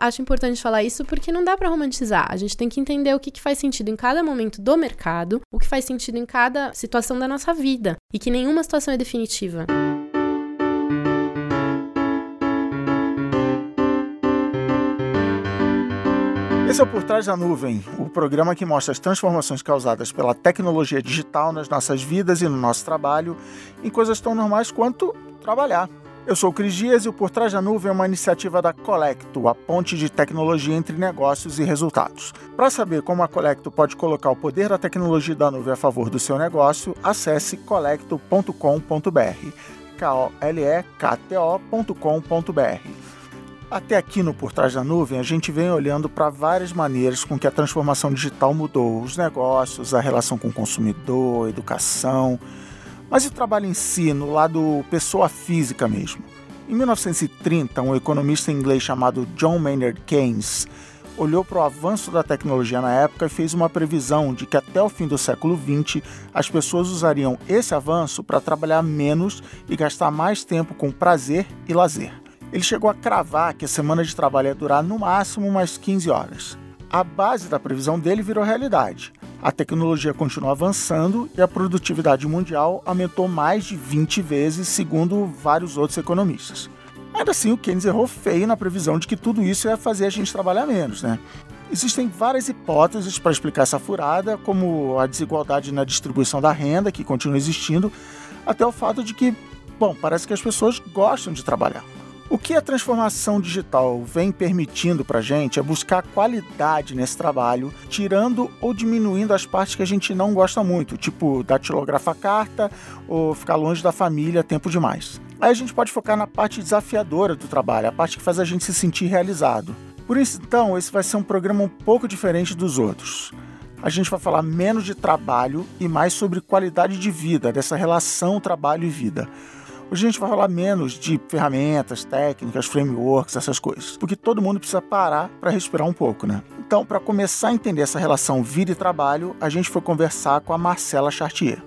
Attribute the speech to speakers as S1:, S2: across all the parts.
S1: acho importante falar isso porque não dá para romantizar. A gente tem que entender o que, que faz sentido em cada momento do mercado, o que faz sentido em cada situação da nossa vida e que nenhuma situação é definitiva.
S2: Esse é o Por Trás da Nuvem, o programa que mostra as transformações causadas pela tecnologia digital nas nossas vidas e no nosso trabalho, em coisas tão normais quanto trabalhar. Eu sou o Cris Dias e o Por Trás da Nuvem é uma iniciativa da Colecto, a ponte de tecnologia entre negócios e resultados. Para saber como a Colecto pode colocar o poder da tecnologia da nuvem a favor do seu negócio, acesse colecto.com.br. K-O-L-E-K-T-O.com.br. Até aqui no Por Trás da Nuvem, a gente vem olhando para várias maneiras com que a transformação digital mudou os negócios, a relação com o consumidor, a educação, mas e o trabalho em si, no lado pessoa física mesmo. Em 1930, um economista inglês chamado John Maynard Keynes olhou para o avanço da tecnologia na época e fez uma previsão de que até o fim do século XX as pessoas usariam esse avanço para trabalhar menos e gastar mais tempo com prazer e lazer. Ele chegou a cravar que a semana de trabalho ia durar no máximo umas 15 horas. A base da previsão dele virou realidade. A tecnologia continuou avançando e a produtividade mundial aumentou mais de 20 vezes, segundo vários outros economistas. Ainda assim, o Keynes errou feio na previsão de que tudo isso ia fazer a gente trabalhar menos, né? Existem várias hipóteses para explicar essa furada, como a desigualdade na distribuição da renda, que continua existindo, até o fato de que, bom, parece que as pessoas gostam de trabalhar. O que a transformação digital vem permitindo para a gente é buscar qualidade nesse trabalho, tirando ou diminuindo as partes que a gente não gosta muito, tipo datilografar carta ou ficar longe da família tempo demais. Aí a gente pode focar na parte desafiadora do trabalho, a parte que faz a gente se sentir realizado. Por isso, então, esse vai ser um programa um pouco diferente dos outros. A gente vai falar menos de trabalho e mais sobre qualidade de vida, dessa relação trabalho e vida. Hoje a gente vai falar menos de ferramentas, técnicas, frameworks, essas coisas, porque todo mundo precisa parar para respirar um pouco, né? Então, para começar a entender essa relação vida e trabalho, a gente foi conversar com a Marcela Chartier.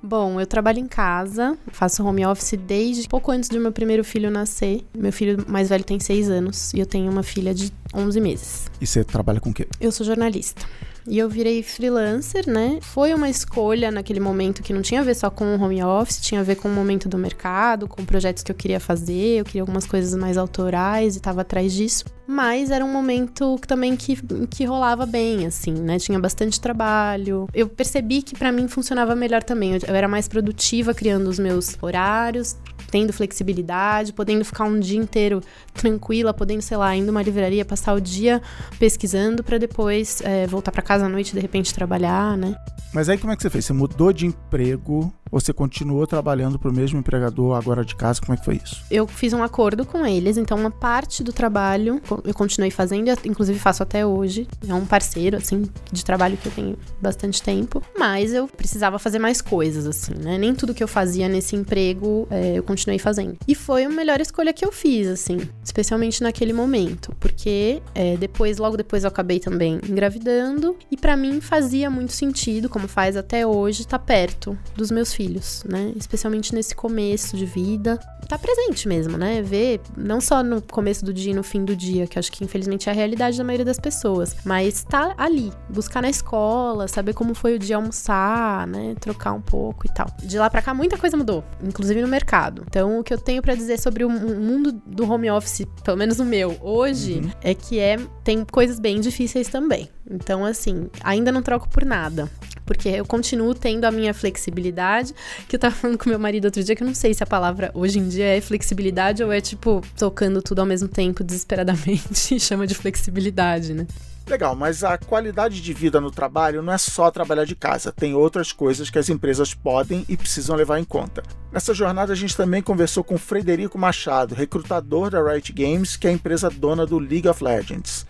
S1: Bom, eu trabalho em casa, faço home office desde pouco antes do meu primeiro filho nascer. Meu filho mais velho tem seis anos e eu tenho uma filha de 11 meses.
S2: E você trabalha com o quê?
S1: Eu sou jornalista. E eu virei freelancer, né? Foi uma escolha naquele momento que não tinha a ver só com o home office, tinha a ver com o momento do mercado, com projetos que eu queria fazer, eu queria algumas coisas mais autorais e estava atrás disso. Mas era um momento também que, que rolava bem, assim, né? Tinha bastante trabalho. Eu percebi que para mim funcionava melhor também. Eu, eu era mais produtiva criando os meus horários, tendo flexibilidade, podendo ficar um dia inteiro tranquila, podendo, sei lá, indo uma livraria, passar o dia pesquisando para depois é, voltar para casa à noite e de repente trabalhar, né?
S2: Mas aí como é que você fez? Você mudou de emprego você continuou trabalhando para o mesmo empregador agora de casa? Como é que foi isso?
S1: Eu fiz um acordo com eles, então uma parte do trabalho eu continuei fazendo, inclusive faço até hoje. É um parceiro, assim, de trabalho que eu tenho bastante tempo. Mas eu precisava fazer mais coisas, assim, né? Nem tudo que eu fazia nesse emprego é, eu continuei fazendo. E foi a melhor escolha que eu fiz, assim, especialmente naquele momento, porque é, depois, logo depois, eu acabei também engravidando e para mim fazia muito sentido, como faz até hoje, estar tá perto dos meus filhos, né? Especialmente nesse começo de vida. Tá presente mesmo, né? Ver, não só no começo do dia e no fim do dia, que acho que infelizmente é a realidade da maioria das pessoas, mas tá ali, buscar na escola, saber como foi o dia almoçar, né? Trocar um pouco e tal. De lá para cá muita coisa mudou, inclusive no mercado. Então, o que eu tenho para dizer sobre o mundo do home office, pelo menos o meu, hoje, uhum. é que é tem coisas bem difíceis também. Então, assim, ainda não troco por nada porque eu continuo tendo a minha flexibilidade, que eu tava falando com meu marido outro dia, que eu não sei se a palavra hoje em dia é flexibilidade ou é tipo tocando tudo ao mesmo tempo desesperadamente e chama de flexibilidade, né?
S2: Legal, mas a qualidade de vida no trabalho não é só trabalhar de casa, tem outras coisas que as empresas podem e precisam levar em conta. Nessa jornada a gente também conversou com Frederico Machado, recrutador da Riot Games, que é a empresa dona do League of Legends.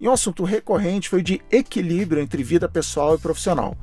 S2: E um assunto recorrente foi de equilíbrio entre vida pessoal e profissional.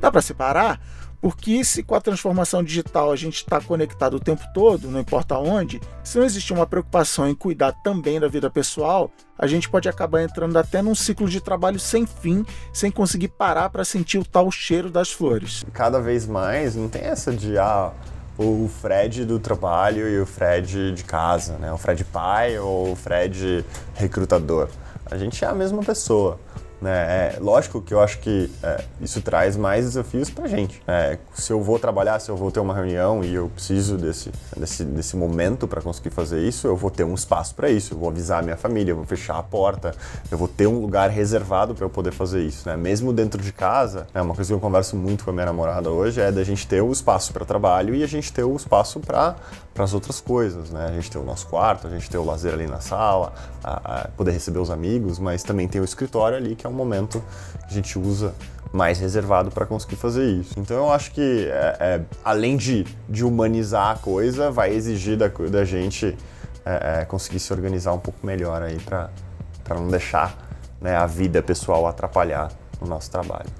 S2: Dá para separar? Porque se com a transformação digital a gente está conectado o tempo todo, não importa onde, se não existir uma preocupação em cuidar também da vida pessoal, a gente pode acabar entrando até num ciclo de trabalho sem fim, sem conseguir parar para sentir o tal cheiro das flores.
S3: Cada vez mais não tem essa de ah, o Fred do trabalho e o Fred de casa, né? O Fred pai ou o Fred recrutador. A gente é a mesma pessoa. Né? É, lógico que eu acho que é, isso traz mais desafios para a gente. É, se eu vou trabalhar, se eu vou ter uma reunião e eu preciso desse, desse, desse momento para conseguir fazer isso, eu vou ter um espaço para isso. Eu vou avisar a minha família, eu vou fechar a porta, eu vou ter um lugar reservado para eu poder fazer isso. Né? Mesmo dentro de casa, né, uma coisa que eu converso muito com a minha namorada hoje é da gente ter o espaço para trabalho e a gente ter o espaço para as outras coisas. Né? A gente ter o nosso quarto, a gente ter o lazer ali na sala, a, a poder receber os amigos, mas também tem o escritório ali que é um momento que a gente usa mais reservado para conseguir fazer isso. Então eu acho que, é, é, além de, de humanizar a coisa, vai exigir da, da gente é, é conseguir se organizar um pouco melhor aí para não deixar né, a vida pessoal atrapalhar o nosso trabalho.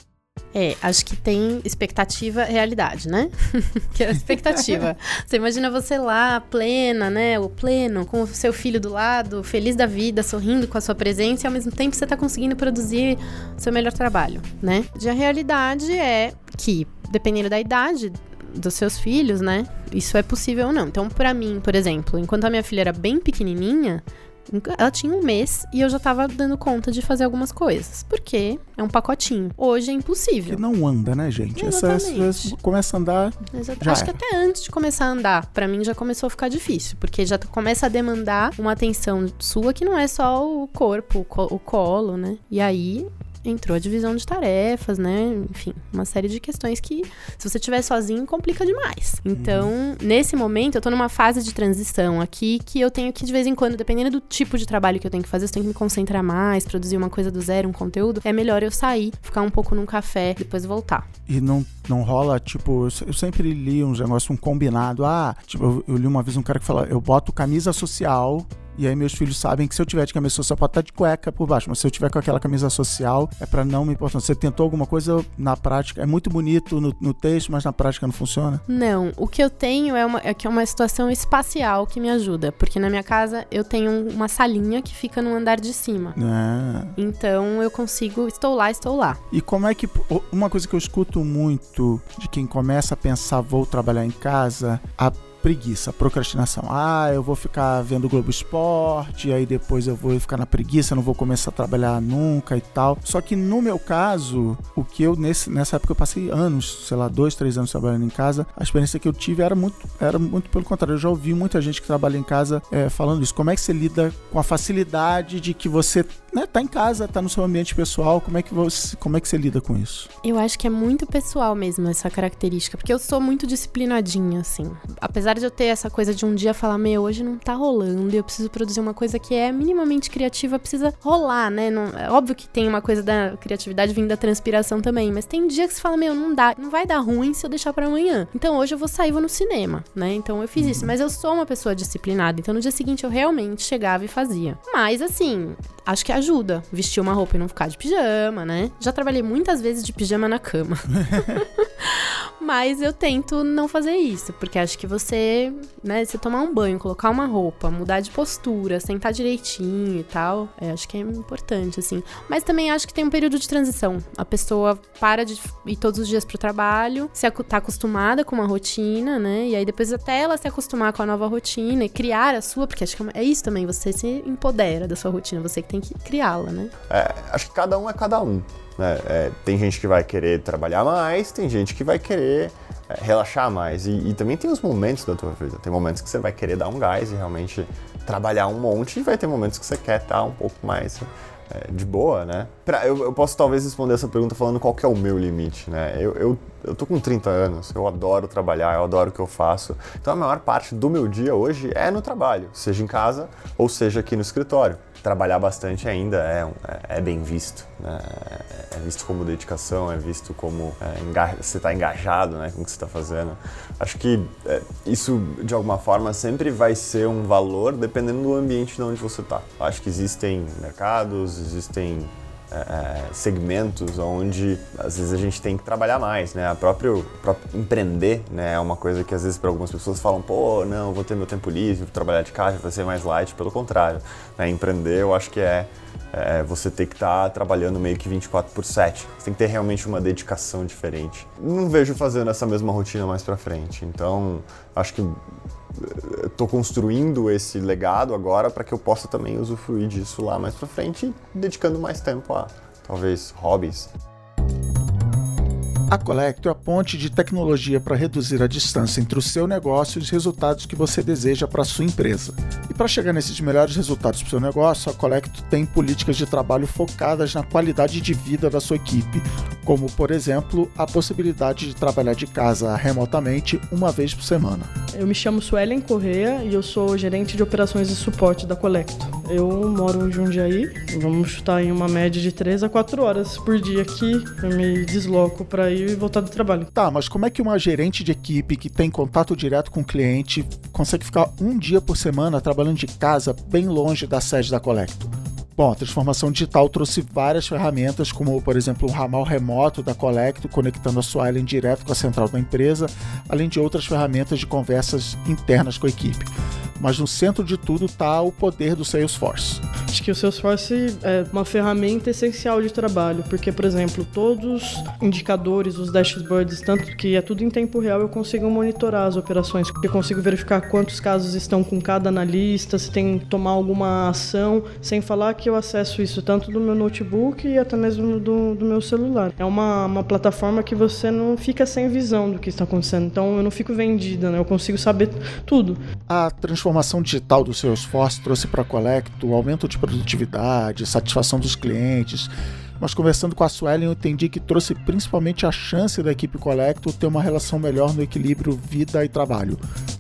S1: É, acho que tem expectativa, realidade, né? que é a expectativa. você imagina você lá, plena, né? O pleno, com o seu filho do lado, feliz da vida, sorrindo com a sua presença e ao mesmo tempo você tá conseguindo produzir o seu melhor trabalho, né? E a realidade é que, dependendo da idade dos seus filhos, né? Isso é possível ou não. Então, para mim, por exemplo, enquanto a minha filha era bem pequenininha, ela tinha um mês e eu já tava dando conta de fazer algumas coisas. Porque é um pacotinho. Hoje é impossível.
S2: Que não anda, né, gente? Essa, essa, começa a andar.
S1: Exato. Acho é. que até antes de começar a andar, para mim já começou a ficar difícil. Porque já começa a demandar uma atenção sua que não é só o corpo, o colo, né? E aí entrou a divisão de tarefas, né? Enfim, uma série de questões que, se você estiver sozinho, complica demais. Então, uhum. nesse momento, eu tô numa fase de transição aqui que eu tenho que, de vez em quando, dependendo do tipo de trabalho que eu tenho que fazer, eu tenho que me concentrar mais, produzir uma coisa do zero, um conteúdo, é melhor eu sair, ficar um pouco num café, depois voltar.
S2: E não, não rola, tipo, eu sempre li uns negócios, um combinado. Ah, tipo, eu, eu li uma vez um cara que fala, eu boto camisa social e aí meus filhos sabem que se eu tiver de camisa social, pode estar de cueca por baixo, mas se eu tiver com aquela camisa social, é para não me importar. Você tentou alguma coisa na prática? É muito bonito no, no, texto, mas na prática não funciona?
S1: Não. O que eu tenho é, uma, é que é uma situação espacial que me ajuda. Porque na minha casa eu tenho uma salinha que fica no andar de cima. É. Então eu consigo, estou lá, estou lá.
S2: E como é que. Uma coisa que eu escuto muito de quem começa a pensar, vou trabalhar em casa, a preguiça, procrastinação. Ah, eu vou ficar vendo Globo Esporte, aí depois eu vou ficar na preguiça, não vou começar a trabalhar nunca e tal. Só que no meu caso, o que eu nesse, nessa época eu passei anos, sei lá, dois, três anos trabalhando em casa, a experiência que eu tive era muito, era muito pelo contrário. Eu já ouvi muita gente que trabalha em casa é, falando isso. Como é que você lida com a facilidade de que você né, tá em casa, tá no seu ambiente pessoal, como é que você, como é que você lida com isso?
S1: Eu acho que é muito pessoal mesmo essa característica, porque eu sou muito disciplinadinha assim. Apesar de eu ter essa coisa de um dia falar, meu, hoje não tá rolando e eu preciso produzir uma coisa que é minimamente criativa, precisa rolar, né? Não, é óbvio que tem uma coisa da criatividade vindo da transpiração também, mas tem dia que você fala, meu, não dá, não vai dar ruim se eu deixar para amanhã. Então hoje eu vou sair, vou no cinema, né? Então eu fiz uhum. isso, mas eu sou uma pessoa disciplinada, então no dia seguinte eu realmente chegava e fazia. Mas assim, acho que ajuda vestir uma roupa e não ficar de pijama, né? Já trabalhei muitas vezes de pijama na cama. Mas eu tento não fazer isso, porque acho que você, né, você tomar um banho, colocar uma roupa, mudar de postura, sentar direitinho e tal, é, acho que é importante, assim. Mas também acho que tem um período de transição. A pessoa para de ir todos os dias pro trabalho, se tá acostumada com uma rotina, né? E aí depois até ela se acostumar com a nova rotina e criar a sua, porque acho que é, é isso também, você se empodera da sua rotina, você que tem que criá-la, né?
S3: É, acho que cada um é cada um. Né? É, tem gente que vai querer trabalhar mais, tem gente que vai querer é, relaxar mais. E, e, também tem os momentos da tua vida. Tem momentos que você vai querer dar um gás e realmente trabalhar um monte, e vai ter momentos que você quer estar um pouco mais é, de boa, né? Pra, eu, eu, posso talvez responder essa pergunta falando qual que é o meu limite, né? Eu, eu, eu tô com 30 anos, eu adoro trabalhar, eu adoro o que eu faço. Então a maior parte do meu dia hoje é no trabalho, seja em casa ou seja aqui no escritório trabalhar bastante ainda é, é, bem visto. Né? É visto como dedicação, é visto como é, você está engajado né, com o que você está fazendo. Acho que é, isso, de alguma forma, sempre vai ser um valor dependendo do ambiente de onde você está. Acho que existem mercados, existem é, é, segmentos onde às vezes a gente tem que trabalhar mais, né? A próprio, próprio empreender, né, é uma coisa que às vezes para algumas pessoas falam, pô, não, vou ter meu tempo livre, vou trabalhar de casa, vai ser mais light. Pelo contrário, né? empreender eu acho que é, é, você ter que estar tá trabalhando meio que 24 por 7. Você tem que ter realmente uma dedicação diferente. Não vejo fazendo essa mesma rotina mais para frente. Então, acho que estou construindo esse legado agora para que eu possa também usufruir disso lá mais para frente, dedicando mais tempo a talvez hobbies.
S2: A Colecto é a ponte de tecnologia para reduzir a distância entre o seu negócio e os resultados que você deseja para a sua empresa. E para chegar nesses melhores resultados para o seu negócio, a Colecto tem políticas de trabalho focadas na qualidade de vida da sua equipe, como, por exemplo, a possibilidade de trabalhar de casa remotamente uma vez por semana.
S4: Eu me chamo Suelen Correa e eu sou gerente de operações e suporte da Colecto. Eu moro em Jundiaí, vamos chutar em uma média de 3 a 4 horas por dia que eu me desloco para e voltar do trabalho.
S2: Tá, mas como é que uma gerente de equipe que tem contato direto com o cliente consegue ficar um dia por semana trabalhando de casa bem longe da sede da Colecto? Bom, a transformação digital trouxe várias ferramentas, como por exemplo um ramal remoto da Colecto conectando a sua Island direto com a central da empresa, além de outras ferramentas de conversas internas com a equipe mas no centro de tudo está o poder do Salesforce.
S4: Acho que o Salesforce é uma ferramenta essencial de trabalho, porque, por exemplo, todos os indicadores, os dashboards, tanto que é tudo em tempo real, eu consigo monitorar as operações, eu consigo verificar quantos casos estão com cada analista, se tem que tomar alguma ação, sem falar que eu acesso isso tanto do meu notebook e até mesmo do, do meu celular. É uma, uma plataforma que você não fica sem visão do que está acontecendo, então eu não fico vendida, né? eu consigo saber tudo.
S2: A transformação transformação digital do seu esforço trouxe para a Colecto aumento de produtividade, satisfação dos clientes, mas conversando com a Suelen eu entendi que trouxe principalmente a chance da equipe Colecto ter uma relação melhor no equilíbrio vida e trabalho.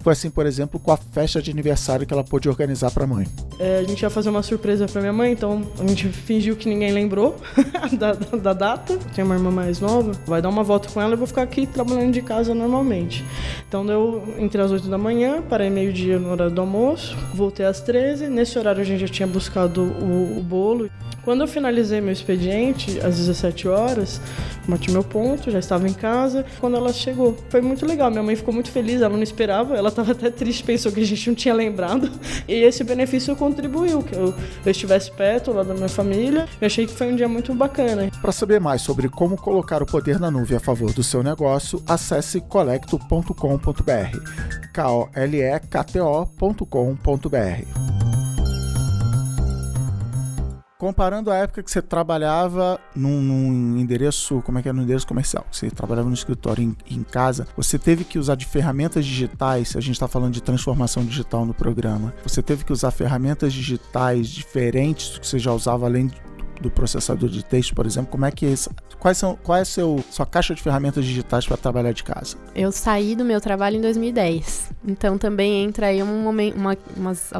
S2: Foi assim, por exemplo, com a festa de aniversário que ela pôde organizar para a mãe.
S4: É, a gente ia fazer uma surpresa para minha mãe, então a gente fingiu que ninguém lembrou da, da, da, data. Tem uma irmã mais nova, vai dar uma volta com ela eu vou ficar aqui trabalhando de casa normalmente. Então eu entrei às 8 da manhã, parei meio-dia no horário do almoço, voltei às 13. Nesse horário a gente já tinha buscado o, o bolo. Quando eu finalizei meu expediente, às 17 horas, bati meu ponto, já estava em casa. Quando ela chegou, foi muito legal. Minha mãe ficou muito feliz, ela não esperava, ela estava até triste, pensou que a gente não tinha lembrado. E esse benefício contribuiu, que eu, eu estivesse perto lá da minha família. Eu achei que foi um dia muito bacana.
S2: Para saber mais sobre como colocar o poder na nuvem a favor do seu negócio, acesse colecto.com.br. K-O-L-E-K-T-O.com.br. Comparando a época que você trabalhava num, num, endereço, como é que é no endereço comercial, você trabalhava no escritório em, em casa, você teve que usar de ferramentas digitais, a gente está falando de transformação digital no programa, você teve que usar ferramentas digitais diferentes do que você já usava além do processador de texto, por exemplo, como é que é quais são qual é a seu, sua caixa de ferramentas digitais para trabalhar de casa?
S1: Eu saí do meu trabalho em 2010, então também entra aí um momento, uma, umas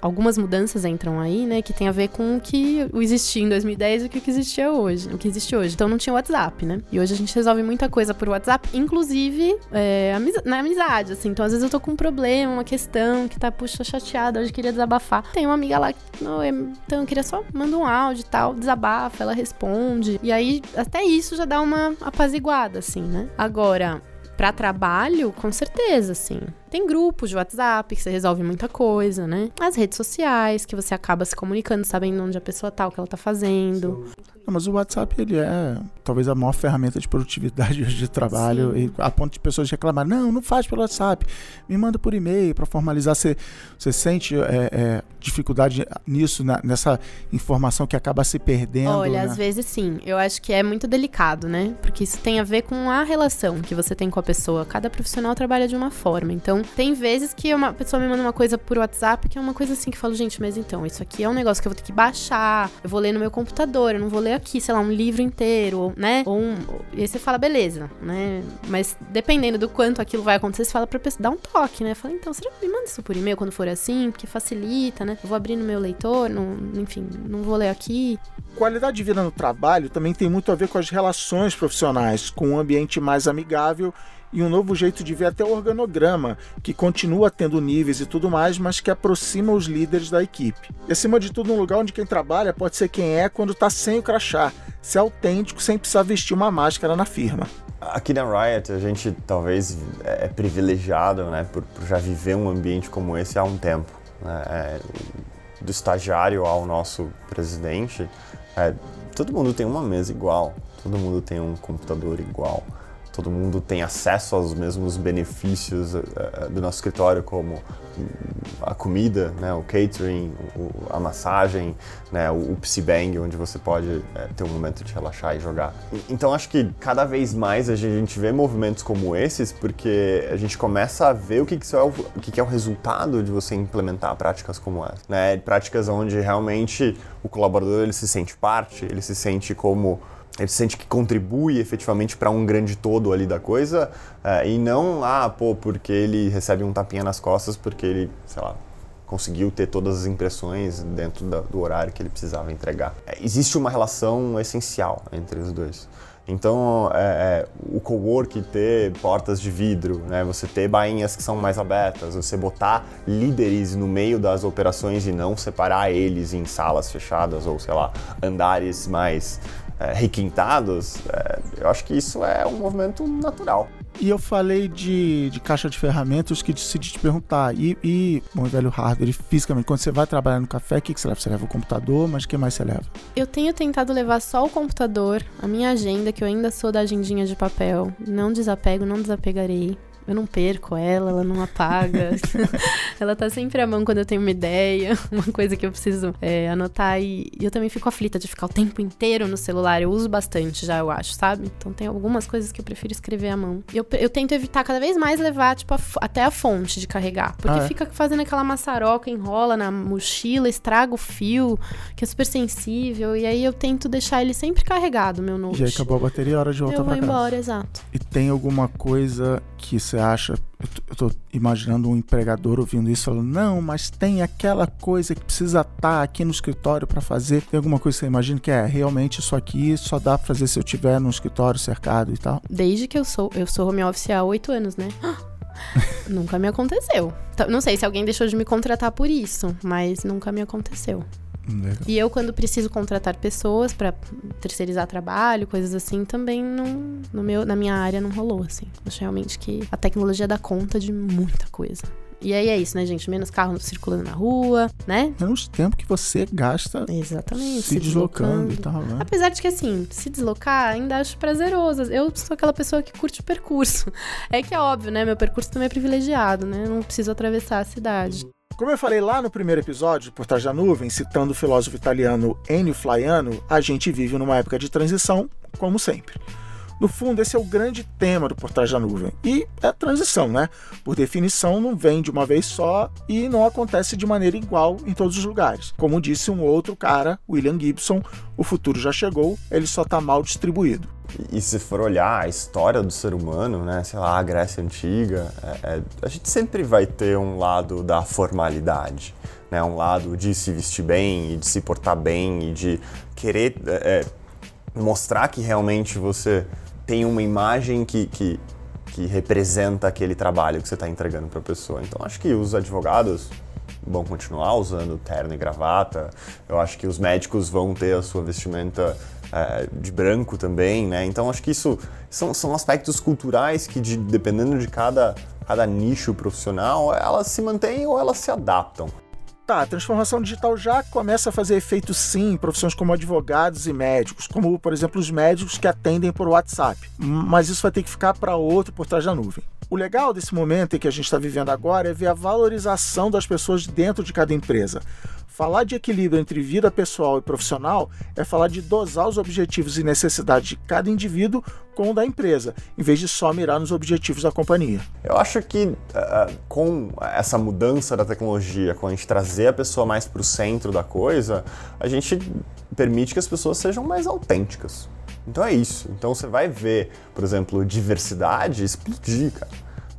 S1: algumas mudanças entram aí, né, que tem a ver com o que existia em 2010 e o que existia hoje, o que existe hoje. Então não tinha WhatsApp, né? E hoje a gente resolve muita coisa por WhatsApp, inclusive é, na amizade, assim. Então às vezes eu tô com um problema, uma questão que tá puxa chateada, hoje queria desabafar. Tem uma amiga lá, então eu queria só mandar um áudio e tal desabafa, ela responde. E aí, até isso já dá uma apaziguada, assim, né? Agora, para trabalho, com certeza, assim. Tem grupos de WhatsApp que você resolve muita coisa, né? As redes sociais, que você acaba se comunicando, sabendo onde a pessoa tá, o que ela tá fazendo.
S2: Não, mas o WhatsApp, ele é talvez a maior ferramenta de produtividade de trabalho, e, a ponto de pessoas reclamar, não, não faz pelo WhatsApp, me manda por e-mail para formalizar. Você, você sente é, é, dificuldade nisso, na, nessa informação que acaba se perdendo?
S1: Olha,
S2: né?
S1: às vezes sim. Eu acho que é muito delicado, né? Porque isso tem a ver com a relação que você tem com a pessoa. Cada profissional trabalha de uma forma. Então, tem vezes que uma pessoa me manda uma coisa por WhatsApp que é uma coisa assim que eu falo, gente, mas então, isso aqui é um negócio que eu vou ter que baixar, eu vou ler no meu computador, eu não vou ler aqui, sei lá, um livro inteiro, né? Ou um, e aí você fala, beleza, né? Mas dependendo do quanto aquilo vai acontecer, você fala pra pessoa, dá um toque, né? Fala, então, você me manda isso por e-mail quando for assim, porque facilita, né? Eu vou abrir no meu leitor, enfim, não vou ler aqui.
S2: Qualidade de vida no trabalho também tem muito a ver com as relações profissionais, com um ambiente mais amigável e um novo jeito de ver até o organograma, que continua tendo níveis e tudo mais, mas que aproxima os líderes da equipe. E acima de tudo, um lugar onde quem trabalha pode ser quem é quando está sem o crachá, ser autêntico sem precisar vestir uma máscara na firma.
S3: Aqui na Riot, a gente talvez é privilegiado né, por, por já viver um ambiente como esse há um tempo. Né? É, do estagiário ao nosso presidente, é, todo mundo tem uma mesa igual, todo mundo tem um computador igual todo mundo tem acesso aos mesmos benefícios uh, do nosso escritório, como a comida, né, o catering, a massagem, né, o, o Bang, onde você pode uh, ter um momento de relaxar e jogar. Então acho que cada vez mais a gente vê movimentos como esses, porque a gente começa a ver o que, que, é, o, o que, que é o resultado de você implementar práticas como essa. Né? Práticas onde realmente o colaborador ele se sente parte, ele se sente como ele sente que contribui efetivamente para um grande todo ali da coisa uh, e não, ah, pô, porque ele recebe um tapinha nas costas porque ele, sei lá, conseguiu ter todas as impressões dentro da, do horário que ele precisava entregar. É, existe uma relação essencial entre os dois. Então, é, é, o co-work ter portas de vidro, né? você ter bainhas que são mais abertas, você botar líderes no meio das operações e não separar eles em salas fechadas ou, sei lá, andares mais é, requintados, é, eu acho que isso é um movimento natural.
S2: E eu falei de, de caixa de ferramentas que decidi te perguntar. E, e bom, velho hardware, fisicamente, quando você vai trabalhar no café, o que, que você leva? Você leva o computador, mas o que mais você leva?
S1: Eu tenho tentado levar só o computador, a minha agenda, que eu ainda sou da agendinha de papel. Não desapego, não desapegarei. Eu não perco ela, ela não apaga. ela tá sempre à mão quando eu tenho uma ideia, uma coisa que eu preciso é, anotar. E, e, eu também fico aflita de ficar o tempo inteiro no celular. Eu uso bastante já, eu acho, sabe? Então tem algumas coisas que eu prefiro escrever à mão. Eu, eu tento evitar cada vez mais levar, tipo, a, até a fonte de carregar. Porque ah, é? fica fazendo aquela maçaroca, enrola na mochila, estraga o fio, que é super sensível. E aí eu tento deixar ele sempre carregado, meu note.
S2: E aí acabou a bateria, hora de volta
S1: eu
S2: pra
S1: casa. Eu vou embora, exato.
S2: E tem alguma coisa que você acha? Eu tô imaginando um empregador ouvindo isso falando: não, mas tem aquela coisa que precisa estar tá aqui no escritório para fazer. Tem alguma coisa que você imagina que é realmente isso aqui só dá para fazer se eu tiver no escritório cercado e tal?
S1: Desde que eu sou, eu sou home office há oito anos, né? nunca me aconteceu. Não sei se alguém deixou de me contratar por isso, mas nunca me aconteceu. Legal. E eu, quando preciso contratar pessoas para terceirizar trabalho, coisas assim, também não, no meu, na minha área não rolou, assim. Acho realmente que a tecnologia dá conta de muita coisa. E aí é isso, né, gente? Menos carro circulando na rua, né?
S2: Menos tempo que você gasta
S1: Exatamente,
S2: se, se deslocando. deslocando, e tal, né?
S1: Apesar de que, assim, se deslocar ainda acho prazeroso. Eu sou aquela pessoa que curte o percurso. É que é óbvio, né? Meu percurso também é privilegiado, né? Eu não preciso atravessar a cidade.
S2: Como eu falei lá no primeiro episódio, Por Trás da Nuvem, citando o filósofo italiano Ennio Flaiano, a gente vive numa época de transição, como sempre. No fundo, esse é o grande tema do Por Trás da Nuvem. E é transição, né? Por definição, não vem de uma vez só e não acontece de maneira igual em todos os lugares. Como disse um outro cara, William Gibson, o futuro já chegou, ele só está mal distribuído.
S3: E se for olhar a história do ser humano, né, sei lá, a Grécia Antiga, é, é, a gente sempre vai ter um lado da formalidade, né, um lado de se vestir bem e de se portar bem e de querer é, é mostrar que realmente você tem uma imagem que, que, que representa aquele trabalho que você está entregando para a pessoa. Então acho que os advogados vão continuar usando terno e gravata. Eu acho que os médicos vão ter a sua vestimenta é, de branco também, né? Então acho que isso são, são aspectos culturais que, de, dependendo de cada, cada nicho profissional, elas se mantêm ou elas se adaptam.
S2: Tá, a transformação digital já começa a fazer efeito sim em profissões como advogados e médicos, como, por exemplo, os médicos que atendem por WhatsApp. Mas isso vai ter que ficar para outro por trás da nuvem. O legal desse momento em que a gente está vivendo agora é ver a valorização das pessoas dentro de cada empresa. Falar de equilíbrio entre vida pessoal e profissional é falar de dosar os objetivos e necessidades de cada indivíduo com o da empresa, em vez de só mirar nos objetivos da companhia.
S3: Eu acho que uh, com essa mudança da tecnologia, com a gente trazer a pessoa mais para o centro da coisa, a gente permite que as pessoas sejam mais autênticas. Então é isso. Então você vai ver, por exemplo, diversidade explodir, cara.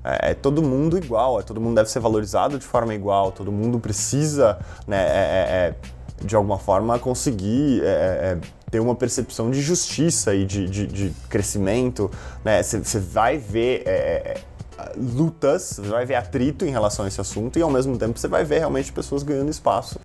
S3: É, é, todo mundo igual, é, todo mundo deve ser valorizado de forma igual, todo mundo precisa, né, é, é, é de alguma forma, conseguir é, ter uma percepção de justiça e de, de, de crescimento. Você né? vai ver lutas, você vai ver atrito em relação a esse assunto e, ao mesmo tempo, você vai ver realmente pessoas ganhando espaço.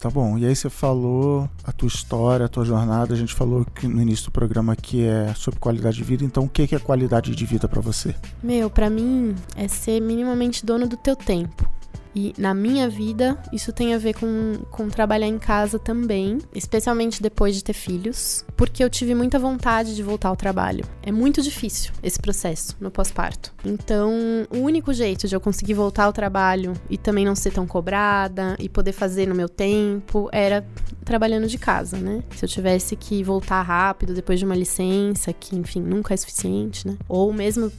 S2: Tá bom, e aí você falou a tua história, a tua jornada, a gente falou que no início do programa que é sobre qualidade de vida, então o que é qualidade de vida para você?
S1: Meu, para mim é ser minimamente dono do teu tempo. E na minha vida, isso tem a ver com, com trabalhar em casa também, especialmente depois de ter filhos, porque eu tive muita vontade de voltar ao trabalho. É muito difícil esse processo no pós-parto. Então, o único jeito de eu conseguir voltar ao trabalho e também não ser tão cobrada e poder fazer no meu tempo era trabalhando de casa, né? Se eu tivesse que voltar rápido depois de uma licença, que enfim, nunca é suficiente, né? Ou mesmo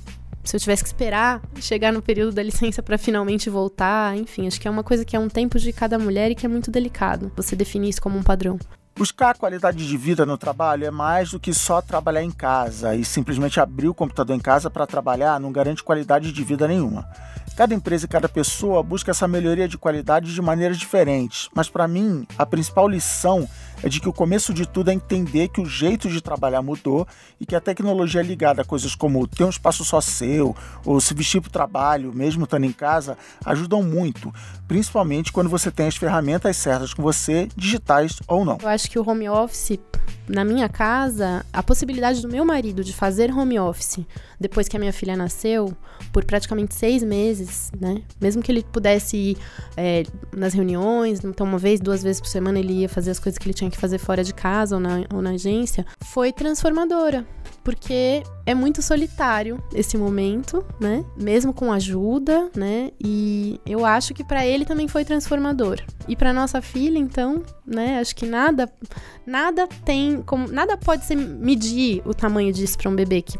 S1: se eu tivesse que esperar chegar no período da licença para finalmente voltar, enfim, acho que é uma coisa que é um tempo de cada mulher e que é muito delicado você definir isso como um padrão.
S2: Buscar qualidade de vida no trabalho é mais do que só trabalhar em casa e simplesmente abrir o computador em casa para trabalhar não garante qualidade de vida nenhuma. Cada empresa e cada pessoa busca essa melhoria de qualidade de maneiras diferentes, mas para mim, a principal lição é de que o começo de tudo é entender que o jeito de trabalhar mudou e que a tecnologia ligada a coisas como ter um espaço só seu ou se vestir para o trabalho, mesmo estando em casa, ajudam muito, principalmente quando você tem as ferramentas certas com você, digitais ou não.
S1: Acho que o home office na minha casa, a possibilidade do meu marido de fazer home office depois que a minha filha nasceu, por praticamente seis meses, né? Mesmo que ele pudesse ir é, nas reuniões, então uma vez, duas vezes por semana ele ia fazer as coisas que ele tinha que fazer fora de casa ou na, ou na agência, foi transformadora porque é muito solitário esse momento, né? Mesmo com ajuda, né? E eu acho que para ele também foi transformador. E para nossa filha, então, né? Acho que nada, nada tem como, nada pode ser medir o tamanho disso para um bebê que,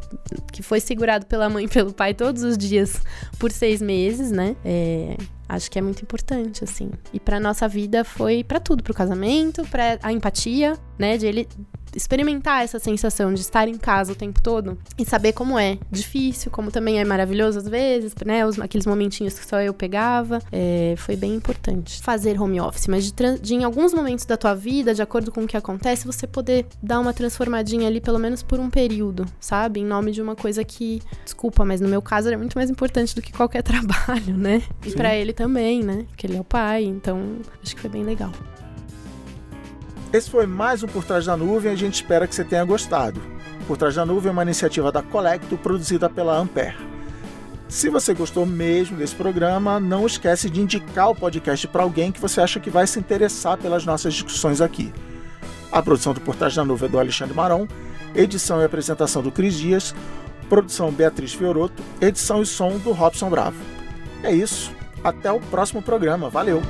S1: que foi segurado pela mãe e pelo pai todos os dias por seis meses, né? É, acho que é muito importante, assim. E para nossa vida foi para tudo, para o casamento, para a empatia, né? De ele experimentar essa sensação de estar em casa o tempo todo e saber como é difícil, como também é maravilhoso às vezes, né? Os, aqueles momentinhos que só eu pegava, é, foi bem importante fazer home office, mas de, de, em alguns momentos da tua vida, de acordo com o que acontece, você poder dar uma transformadinha ali, pelo menos por um período, sabe? Em nome de uma coisa que, desculpa, mas no meu caso era muito mais importante do que qualquer trabalho, né? E para ele também, né? Porque ele é o pai, então acho que foi bem legal.
S2: Esse foi mais um Por Trás da Nuvem e a gente espera que você tenha gostado. Por Trás da Nuvem é uma iniciativa da Colecto produzida pela Ampere. Se você gostou mesmo desse programa, não esquece de indicar o podcast para alguém que você acha que vai se interessar pelas nossas discussões aqui. A produção do Por Trás da Nuvem é do Alexandre Maron, edição e apresentação do Cris Dias, produção Beatriz Fioroto, edição e som do Robson Bravo. É isso, até o próximo programa, valeu!